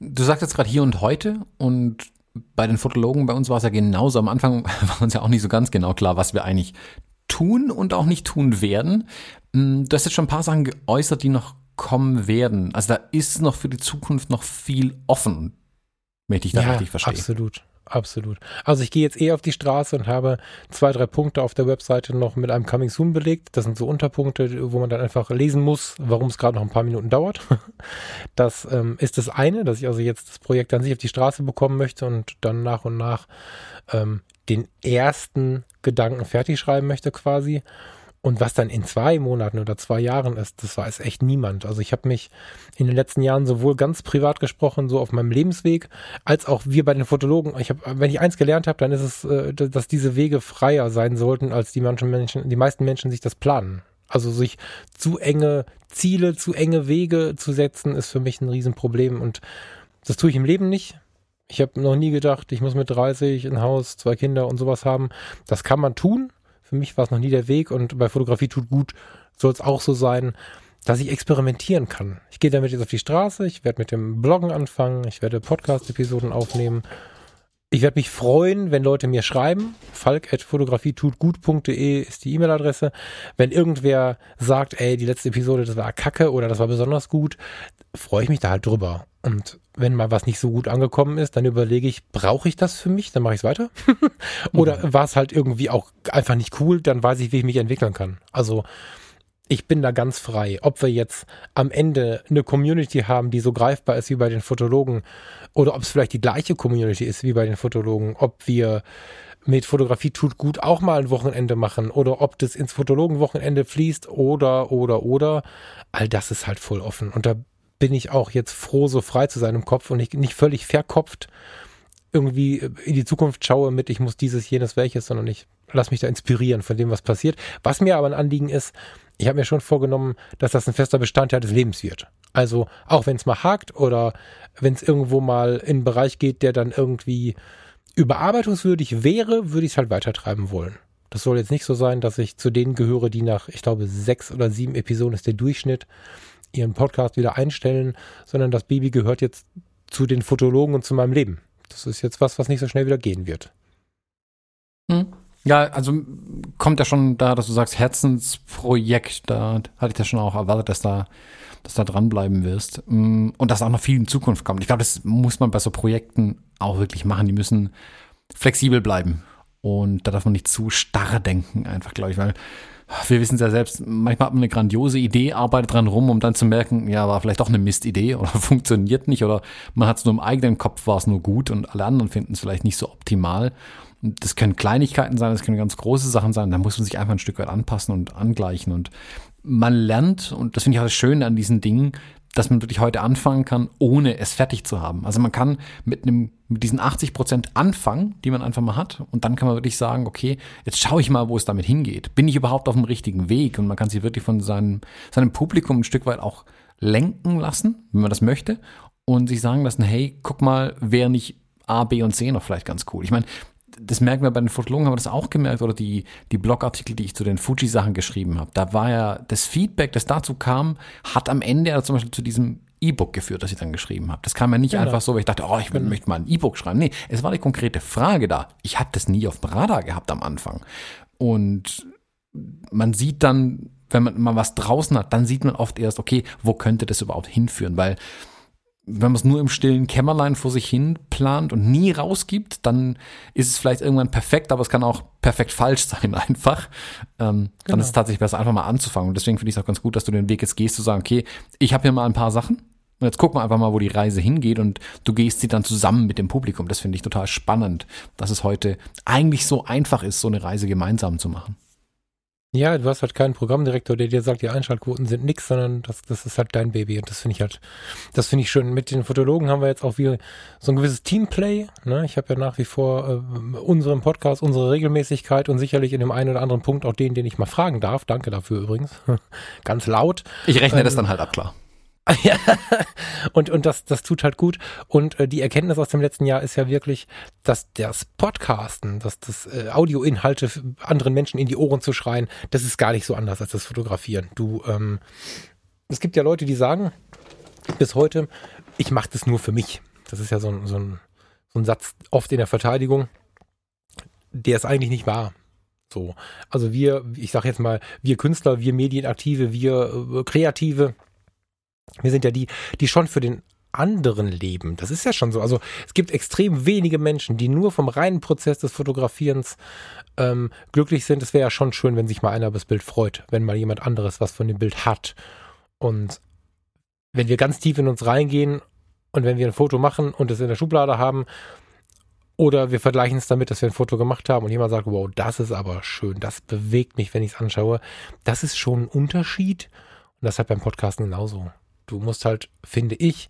Du sagst jetzt gerade hier und heute und bei den Fotologen bei uns war es ja genauso. Am Anfang war uns ja auch nicht so ganz genau klar, was wir eigentlich tun und auch nicht tun werden. Hm, du hast jetzt schon ein paar Sachen geäußert, die noch kommen werden. Also da ist noch für die Zukunft noch viel offen, möchte ich da ja, richtig verstehen. Absolut. Absolut. Also ich gehe jetzt eh auf die Straße und habe zwei, drei Punkte auf der Webseite noch mit einem Coming Soon belegt. Das sind so Unterpunkte, wo man dann einfach lesen muss, warum es gerade noch ein paar Minuten dauert. Das ähm, ist das eine, dass ich also jetzt das Projekt an sich auf die Straße bekommen möchte und dann nach und nach ähm, den ersten Gedanken fertig schreiben möchte quasi. Und was dann in zwei Monaten oder zwei Jahren ist, das weiß echt niemand. Also ich habe mich in den letzten Jahren sowohl ganz privat gesprochen, so auf meinem Lebensweg, als auch wir bei den Fotologen. Ich habe, wenn ich eins gelernt habe, dann ist es, äh, dass diese Wege freier sein sollten, als die manchen Menschen, die meisten Menschen sich das planen. Also sich zu enge Ziele, zu enge Wege zu setzen, ist für mich ein Riesenproblem. Und das tue ich im Leben nicht. Ich habe noch nie gedacht, ich muss mit 30 ein Haus, zwei Kinder und sowas haben. Das kann man tun, für mich war es noch nie der Weg und bei Fotografie tut gut soll es auch so sein, dass ich experimentieren kann. Ich gehe damit jetzt auf die Straße, ich werde mit dem Bloggen anfangen, ich werde Podcast-Episoden aufnehmen. Ich werde mich freuen, wenn Leute mir schreiben. falk.fotografietutgut.de ist die E-Mail-Adresse. Wenn irgendwer sagt, ey, die letzte Episode, das war kacke oder das war besonders gut, freue ich mich da halt drüber. Und wenn mal was nicht so gut angekommen ist, dann überlege ich, brauche ich das für mich? Dann mache ich es weiter. Oder mhm. war es halt irgendwie auch einfach nicht cool? Dann weiß ich, wie ich mich entwickeln kann. Also ich bin da ganz frei. Ob wir jetzt am Ende eine Community haben, die so greifbar ist wie bei den Fotologen, oder ob es vielleicht die gleiche Community ist wie bei den Fotologen, ob wir mit Fotografie tut gut auch mal ein Wochenende machen oder ob das ins Fotologenwochenende fließt oder, oder, oder. All das ist halt voll offen. Und da bin ich auch jetzt froh, so frei zu sein im Kopf und nicht, nicht völlig verkopft irgendwie in die Zukunft schaue mit, ich muss dieses, jenes, welches, sondern ich lasse mich da inspirieren von dem, was passiert. Was mir aber ein Anliegen ist, ich habe mir schon vorgenommen, dass das ein fester Bestandteil des Lebens wird. Also auch wenn es mal hakt oder wenn es irgendwo mal in einen Bereich geht, der dann irgendwie überarbeitungswürdig wäre, würde ich es halt weitertreiben wollen. Das soll jetzt nicht so sein, dass ich zu denen gehöre, die nach, ich glaube, sechs oder sieben Episoden ist der Durchschnitt, ihren Podcast wieder einstellen, sondern das Baby gehört jetzt zu den Fotologen und zu meinem Leben. Das ist jetzt was, was nicht so schnell wieder gehen wird. Hm. Ja, also kommt ja schon da, dass du sagst Herzensprojekt, da hatte ich das schon auch erwartet, dass da, dass da dranbleiben wirst hm, und dass auch noch viel in Zukunft kommt. Ich glaube, das muss man bei so Projekten auch wirklich machen. Die müssen flexibel bleiben und da darf man nicht zu starr denken, einfach glaube ich, weil wir wissen es ja selbst, manchmal hat man eine grandiose Idee, arbeitet dran rum, um dann zu merken, ja, war vielleicht doch eine Mistidee oder funktioniert nicht oder man hat es nur im eigenen Kopf, war es nur gut und alle anderen finden es vielleicht nicht so optimal. Das können Kleinigkeiten sein, das können ganz große Sachen sein, da muss man sich einfach ein Stück weit anpassen und angleichen. Und man lernt, und das finde ich auch das Schöne an diesen Dingen, dass man wirklich heute anfangen kann, ohne es fertig zu haben. Also man kann mit einem, mit diesen 80 Prozent anfangen, die man einfach mal hat, und dann kann man wirklich sagen, okay, jetzt schaue ich mal, wo es damit hingeht. Bin ich überhaupt auf dem richtigen Weg? Und man kann sich wirklich von seinem, seinem Publikum ein Stück weit auch lenken lassen, wenn man das möchte, und sich sagen lassen, hey, guck mal, wer nicht A, B und C noch vielleicht ganz cool. Ich meine, das merken wir bei den Fotologen, haben wir das auch gemerkt, oder die, die Blogartikel, die ich zu den Fuji-Sachen geschrieben habe. Da war ja das Feedback, das dazu kam, hat am Ende also zum Beispiel zu diesem E-Book geführt, das ich dann geschrieben habe. Das kam ja nicht genau. einfach so, weil ich dachte, oh, ich genau. möchte mal ein E-Book schreiben. Nee, es war die konkrete Frage da. Ich habe das nie auf dem Radar gehabt am Anfang. Und man sieht dann, wenn man mal was draußen hat, dann sieht man oft erst, okay, wo könnte das überhaupt hinführen? Weil wenn man es nur im stillen Kämmerlein vor sich hin plant und nie rausgibt, dann ist es vielleicht irgendwann perfekt, aber es kann auch perfekt falsch sein einfach. Ähm, genau. Dann ist es tatsächlich besser, einfach mal anzufangen. Und deswegen finde ich es auch ganz gut, dass du den Weg jetzt gehst, zu sagen, okay, ich habe hier mal ein paar Sachen und jetzt gucken wir einfach mal, wo die Reise hingeht und du gehst sie dann zusammen mit dem Publikum. Das finde ich total spannend, dass es heute eigentlich so einfach ist, so eine Reise gemeinsam zu machen. Ja, du hast halt keinen Programmdirektor, der dir sagt, die Einschaltquoten sind nix, sondern das, das ist halt dein Baby. Und das finde ich halt, das finde ich schön. Mit den Fotologen haben wir jetzt auch wieder so ein gewisses Teamplay. Ne? Ich habe ja nach wie vor äh, unseren Podcast, unsere Regelmäßigkeit und sicherlich in dem einen oder anderen Punkt auch den, den ich mal fragen darf. Danke dafür übrigens. Ganz laut. Ich rechne ähm, das dann halt ab, klar. Ja, und, und das, das tut halt gut. Und äh, die Erkenntnis aus dem letzten Jahr ist ja wirklich, dass das Podcasten, dass das äh, Audioinhalte anderen Menschen in die Ohren zu schreien, das ist gar nicht so anders als das Fotografieren. Du, ähm, es gibt ja Leute, die sagen, bis heute, ich mache das nur für mich. Das ist ja so ein, so, ein, so ein Satz oft in der Verteidigung, der ist eigentlich nicht wahr. So. Also wir, ich sage jetzt mal, wir Künstler, wir Medienaktive, wir äh, Kreative, wir sind ja die, die schon für den anderen leben. Das ist ja schon so. Also es gibt extrem wenige Menschen, die nur vom reinen Prozess des Fotografierens ähm, glücklich sind. Es wäre ja schon schön, wenn sich mal einer über das Bild freut, wenn mal jemand anderes was von dem Bild hat. Und wenn wir ganz tief in uns reingehen und wenn wir ein Foto machen und es in der Schublade haben, oder wir vergleichen es damit, dass wir ein Foto gemacht haben und jemand sagt, wow, das ist aber schön, das bewegt mich, wenn ich es anschaue. Das ist schon ein Unterschied. Und das hat beim Podcasten genauso. Du musst halt, finde ich,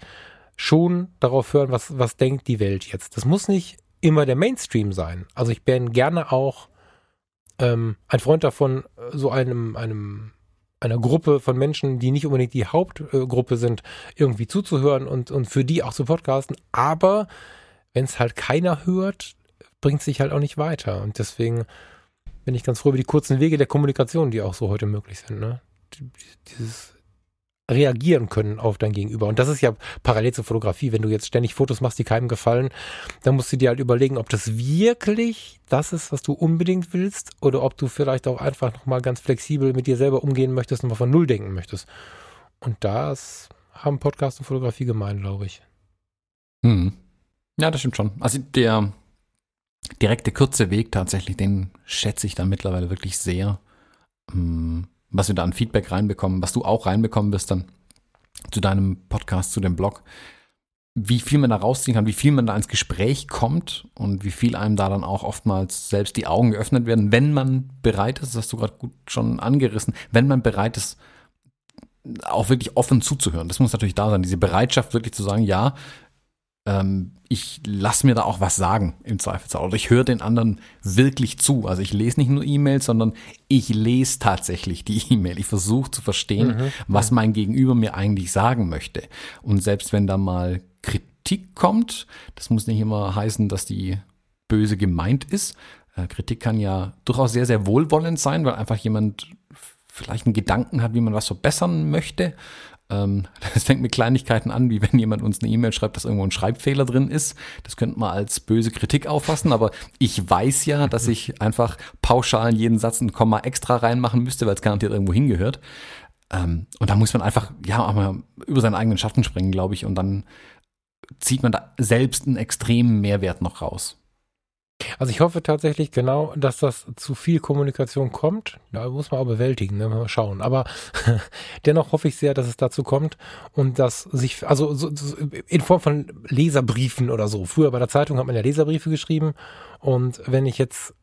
schon darauf hören, was, was denkt die Welt jetzt. Das muss nicht immer der Mainstream sein. Also ich bin gerne auch ähm, ein Freund davon, so einem, einem, einer Gruppe von Menschen, die nicht unbedingt die Hauptgruppe sind, irgendwie zuzuhören und, und für die auch zu podcasten. Aber wenn es halt keiner hört, bringt es sich halt auch nicht weiter. Und deswegen bin ich ganz froh über die kurzen Wege der Kommunikation, die auch so heute möglich sind. Ne? Dieses reagieren können auf dein Gegenüber. Und das ist ja parallel zur Fotografie. Wenn du jetzt ständig Fotos machst, die keinem gefallen, dann musst du dir halt überlegen, ob das wirklich das ist, was du unbedingt willst, oder ob du vielleicht auch einfach nochmal ganz flexibel mit dir selber umgehen möchtest und mal von Null denken möchtest. Und das haben Podcast und Fotografie gemein, glaube ich. Hm. Ja, das stimmt schon. Also der direkte, kurze Weg tatsächlich, den schätze ich da mittlerweile wirklich sehr. Hm was wir da an Feedback reinbekommen, was du auch reinbekommen wirst dann zu deinem Podcast, zu dem Blog, wie viel man da rausziehen kann, wie viel man da ins Gespräch kommt und wie viel einem da dann auch oftmals selbst die Augen geöffnet werden, wenn man bereit ist, das hast du gerade gut schon angerissen, wenn man bereit ist, auch wirklich offen zuzuhören. Das muss natürlich da sein, diese Bereitschaft wirklich zu sagen, ja, ähm, ich lasse mir da auch was sagen im Zweifelsfall. Oder ich höre den anderen wirklich zu. Also ich lese nicht nur E-Mails, sondern ich lese tatsächlich die E-Mail. Ich versuche zu verstehen, mhm. was mein Gegenüber mir eigentlich sagen möchte. Und selbst wenn da mal Kritik kommt, das muss nicht immer heißen, dass die böse gemeint ist, Äh, Kritik kann ja durchaus sehr, sehr wohlwollend sein, weil einfach jemand vielleicht einen Gedanken hat, wie man was verbessern möchte. Ähm, das fängt mit Kleinigkeiten an, wie wenn jemand uns eine E-Mail schreibt, dass irgendwo ein Schreibfehler drin ist. Das könnte man als böse Kritik auffassen, aber ich weiß ja, dass ich einfach pauschal in jeden Satz ein Komma extra reinmachen müsste, weil es garantiert irgendwo hingehört. Ähm, und da muss man einfach, ja, mal über seinen eigenen Schatten springen, glaube ich, und dann zieht man da selbst einen extremen Mehrwert noch raus. Also ich hoffe tatsächlich genau, dass das zu viel Kommunikation kommt. Da muss man auch bewältigen, ne? mal schauen. Aber dennoch hoffe ich sehr, dass es dazu kommt und dass sich, also so, so in Form von Leserbriefen oder so. Früher bei der Zeitung hat man ja Leserbriefe geschrieben und wenn ich jetzt,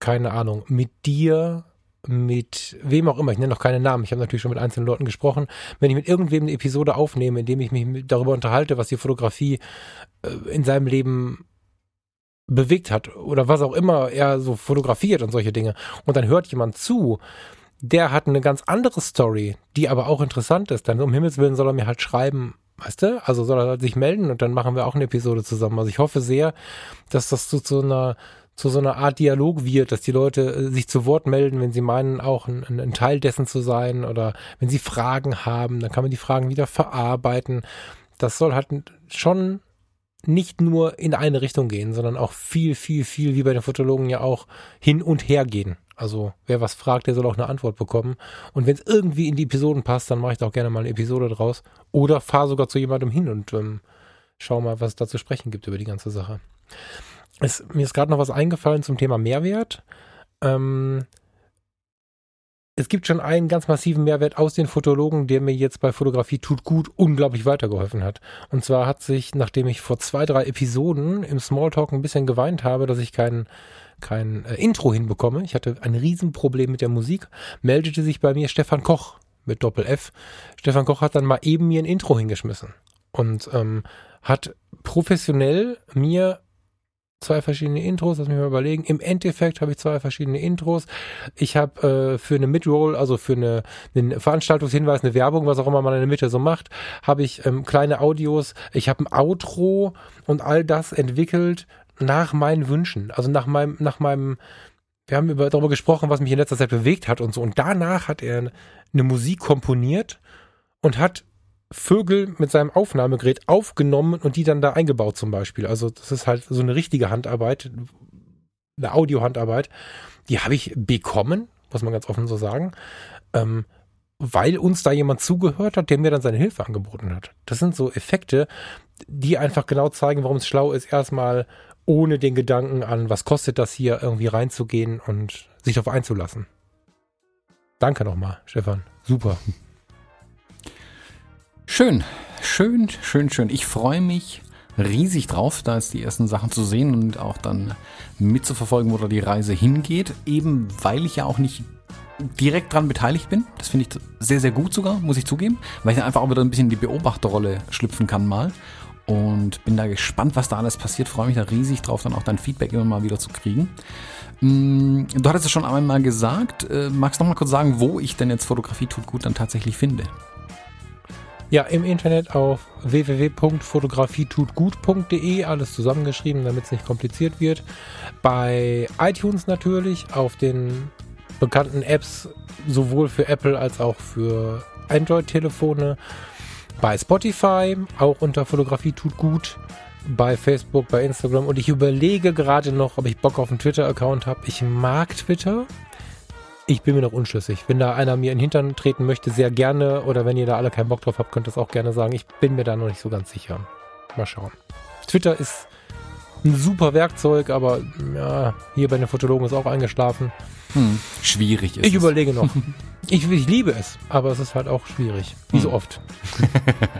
keine Ahnung, mit dir mit wem auch immer, ich nenne noch keine Namen, ich habe natürlich schon mit einzelnen Leuten gesprochen, wenn ich mit irgendwem eine Episode aufnehme, indem ich mich darüber unterhalte, was die Fotografie äh, in seinem Leben bewegt hat oder was auch immer er so fotografiert und solche Dinge. Und dann hört jemand zu, der hat eine ganz andere Story, die aber auch interessant ist. Dann um Himmels Willen soll er mir halt schreiben, weißt du? Also soll er sich melden und dann machen wir auch eine Episode zusammen. Also ich hoffe sehr, dass das zu so einer zu so einer Art Dialog wird, dass die Leute äh, sich zu Wort melden, wenn sie meinen, auch ein, ein Teil dessen zu sein oder wenn sie Fragen haben, dann kann man die Fragen wieder verarbeiten. Das soll halt schon nicht nur in eine Richtung gehen, sondern auch viel, viel, viel, wie bei den Fotologen ja auch hin und her gehen. Also wer was fragt, der soll auch eine Antwort bekommen. Und wenn es irgendwie in die Episoden passt, dann mache ich da auch gerne mal eine Episode draus. Oder fahre sogar zu jemandem hin und ähm, schau mal, was es da zu sprechen gibt über die ganze Sache. Es, mir ist gerade noch was eingefallen zum Thema Mehrwert. Ähm, es gibt schon einen ganz massiven Mehrwert aus den Fotologen, der mir jetzt bei Fotografie tut gut unglaublich weitergeholfen hat. Und zwar hat sich, nachdem ich vor zwei, drei Episoden im Smalltalk ein bisschen geweint habe, dass ich kein, kein äh, Intro hinbekomme, ich hatte ein Riesenproblem mit der Musik, meldete sich bei mir Stefan Koch mit Doppel F. Stefan Koch hat dann mal eben mir ein Intro hingeschmissen und ähm, hat professionell mir zwei verschiedene Intros, lass mich mal überlegen. Im Endeffekt habe ich zwei verschiedene Intros. Ich habe äh, für eine Midroll, also für eine, einen Veranstaltungshinweis, eine Werbung, was auch immer man in der Mitte so macht, habe ich ähm, kleine Audios. Ich habe ein Outro und all das entwickelt nach meinen Wünschen, also nach meinem, nach meinem wir haben über, darüber gesprochen, was mich in letzter Zeit bewegt hat und so. Und danach hat er eine Musik komponiert und hat Vögel mit seinem Aufnahmegerät aufgenommen und die dann da eingebaut zum Beispiel. Also das ist halt so eine richtige Handarbeit, eine Audiohandarbeit. Die habe ich bekommen, muss man ganz offen so sagen, ähm, weil uns da jemand zugehört hat, der mir dann seine Hilfe angeboten hat. Das sind so Effekte, die einfach genau zeigen, warum es schlau ist, erstmal ohne den Gedanken an, was kostet das hier, irgendwie reinzugehen und sich darauf einzulassen. Danke nochmal, Stefan. Super. Schön, schön, schön, schön. Ich freue mich riesig drauf, da jetzt die ersten Sachen zu sehen und auch dann mitzuverfolgen, wo da die Reise hingeht. Eben weil ich ja auch nicht direkt dran beteiligt bin. Das finde ich sehr, sehr gut sogar, muss ich zugeben, weil ich dann einfach auch wieder ein bisschen in die Beobachterrolle schlüpfen kann mal. Und bin da gespannt, was da alles passiert. Freue mich da riesig drauf, dann auch dein Feedback immer mal wieder zu kriegen. Mm, du hattest es schon einmal gesagt. Äh, magst du noch mal kurz sagen, wo ich denn jetzt Fotografie tut gut dann tatsächlich finde? Ja, im Internet auf www.fotografietutgut.de, alles zusammengeschrieben, damit es nicht kompliziert wird. Bei iTunes natürlich, auf den bekannten Apps, sowohl für Apple als auch für Android-Telefone. Bei Spotify, auch unter Fotografie tut gut. Bei Facebook, bei Instagram. Und ich überlege gerade noch, ob ich Bock auf einen Twitter-Account habe. Ich mag Twitter. Ich bin mir noch unschlüssig. Wenn da einer mir in den Hintern treten möchte, sehr gerne. Oder wenn ihr da alle keinen Bock drauf habt, könnt ihr das auch gerne sagen. Ich bin mir da noch nicht so ganz sicher. Mal schauen. Twitter ist ein super Werkzeug, aber ja, hier bei den Fotologen ist auch eingeschlafen. Hm, schwierig ist Ich es. überlege noch. ich, ich liebe es, aber es ist halt auch schwierig. Wie hm. so oft.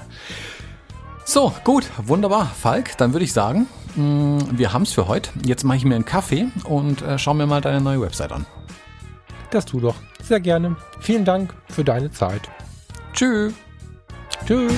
so, gut, wunderbar. Falk, dann würde ich sagen, hm, wir haben es für heute. Jetzt mache ich mir einen Kaffee und äh, schau mir mal deine neue Website an. Das tu doch sehr gerne. Vielen Dank für deine Zeit. Tschüss. Tschüss.